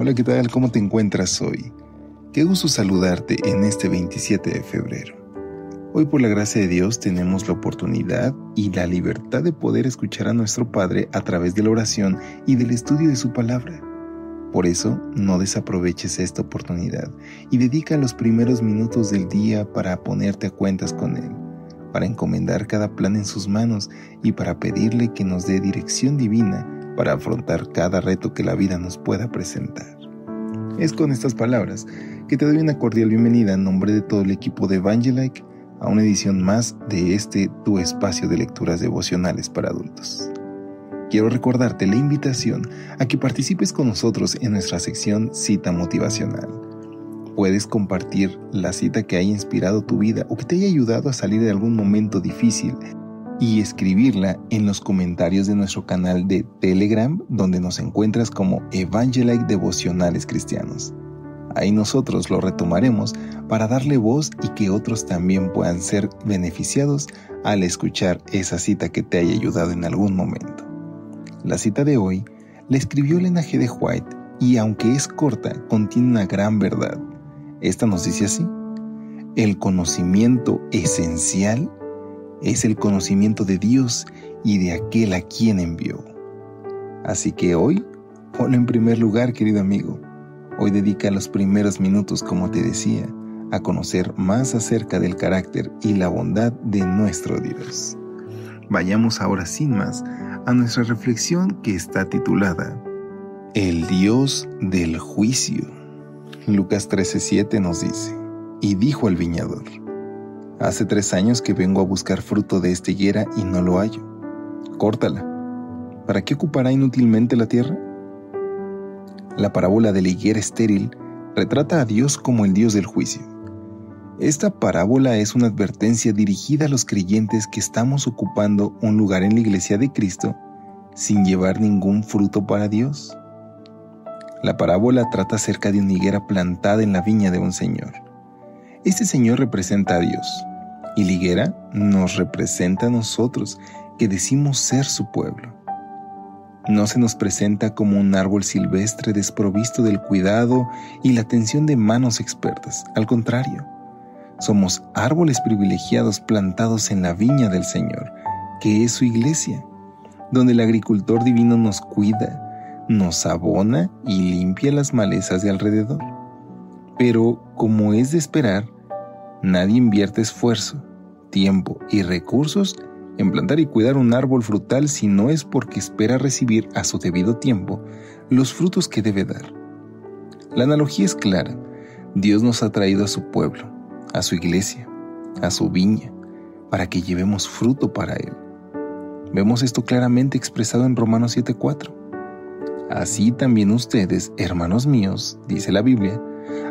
Hola, ¿qué tal? ¿Cómo te encuentras hoy? Qué gusto saludarte en este 27 de febrero. Hoy por la gracia de Dios tenemos la oportunidad y la libertad de poder escuchar a nuestro Padre a través de la oración y del estudio de su palabra. Por eso, no desaproveches esta oportunidad y dedica los primeros minutos del día para ponerte a cuentas con Él, para encomendar cada plan en sus manos y para pedirle que nos dé dirección divina para afrontar cada reto que la vida nos pueda presentar. Es con estas palabras que te doy una cordial bienvenida en nombre de todo el equipo de Evangelike a una edición más de este tu espacio de lecturas devocionales para adultos. Quiero recordarte la invitación a que participes con nosotros en nuestra sección Cita Motivacional. Puedes compartir la cita que haya inspirado tu vida o que te haya ayudado a salir de algún momento difícil y escribirla en los comentarios de nuestro canal de Telegram donde nos encuentras como Evangelike Devocionales Cristianos. Ahí nosotros lo retomaremos para darle voz y que otros también puedan ser beneficiados al escuchar esa cita que te haya ayudado en algún momento. La cita de hoy la escribió Elena G. de White y aunque es corta, contiene una gran verdad. Esta nos dice así, el conocimiento esencial es el conocimiento de Dios y de aquel a quien envió. Así que hoy, ponlo en primer lugar, querido amigo. Hoy dedica los primeros minutos, como te decía, a conocer más acerca del carácter y la bondad de nuestro Dios. Vayamos ahora sin más a nuestra reflexión que está titulada El Dios del juicio. Lucas 13:7 nos dice, y dijo el viñador, Hace tres años que vengo a buscar fruto de esta higuera y no lo hallo. Córtala. ¿Para qué ocupará inútilmente la tierra? La parábola de la higuera estéril retrata a Dios como el Dios del juicio. Esta parábola es una advertencia dirigida a los creyentes que estamos ocupando un lugar en la iglesia de Cristo sin llevar ningún fruto para Dios. La parábola trata acerca de una higuera plantada en la viña de un señor. Este señor representa a Dios y la higuera nos representa a nosotros que decimos ser su pueblo. No se nos presenta como un árbol silvestre desprovisto del cuidado y la atención de manos expertas. Al contrario, somos árboles privilegiados plantados en la viña del Señor, que es su iglesia, donde el agricultor divino nos cuida, nos abona y limpia las malezas de alrededor. Pero, como es de esperar, nadie invierte esfuerzo, tiempo y recursos en plantar y cuidar un árbol frutal si no es porque espera recibir a su debido tiempo los frutos que debe dar. La analogía es clara. Dios nos ha traído a su pueblo, a su iglesia, a su viña, para que llevemos fruto para Él. Vemos esto claramente expresado en Romanos 7:4. Así también ustedes, hermanos míos, dice la Biblia,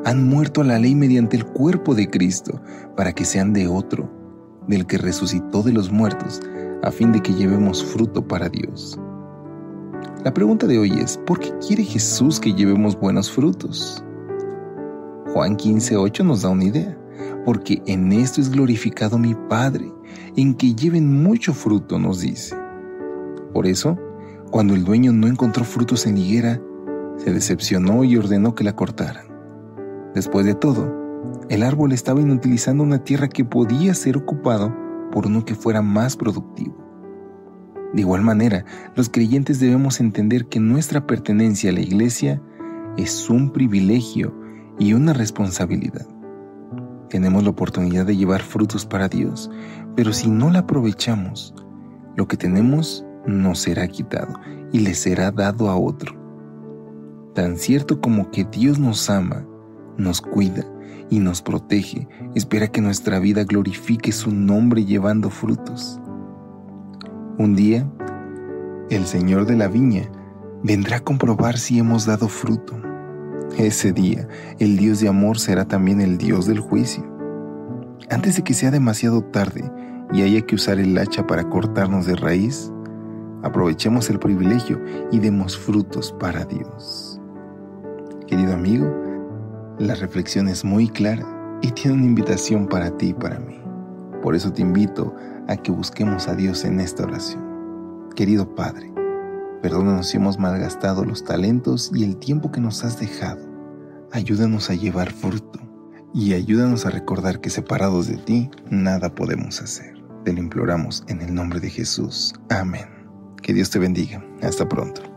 han muerto a la ley mediante el cuerpo de Cristo, para que sean de otro, del que resucitó de los muertos, a fin de que llevemos fruto para Dios. La pregunta de hoy es, ¿por qué quiere Jesús que llevemos buenos frutos? Juan 15:8 nos da una idea, porque en esto es glorificado mi Padre, en que lleven mucho fruto, nos dice. Por eso, cuando el dueño no encontró frutos en higuera, se decepcionó y ordenó que la cortaran. Después de todo, el árbol estaba inutilizando una tierra que podía ser ocupado por uno que fuera más productivo. De igual manera, los creyentes debemos entender que nuestra pertenencia a la iglesia es un privilegio y una responsabilidad. Tenemos la oportunidad de llevar frutos para Dios, pero si no la aprovechamos, lo que tenemos nos será quitado y le será dado a otro. Tan cierto como que Dios nos ama, nos cuida y nos protege, espera que nuestra vida glorifique su nombre llevando frutos. Un día, el Señor de la viña vendrá a comprobar si hemos dado fruto. Ese día, el Dios de amor será también el Dios del juicio. Antes de que sea demasiado tarde y haya que usar el hacha para cortarnos de raíz, aprovechemos el privilegio y demos frutos para Dios. Querido amigo, la reflexión es muy clara y tiene una invitación para ti y para mí. Por eso te invito a que busquemos a Dios en esta oración. Querido Padre, perdónanos si hemos malgastado los talentos y el tiempo que nos has dejado. Ayúdanos a llevar fruto y ayúdanos a recordar que separados de ti nada podemos hacer. Te lo imploramos en el nombre de Jesús. Amén. Que Dios te bendiga. Hasta pronto.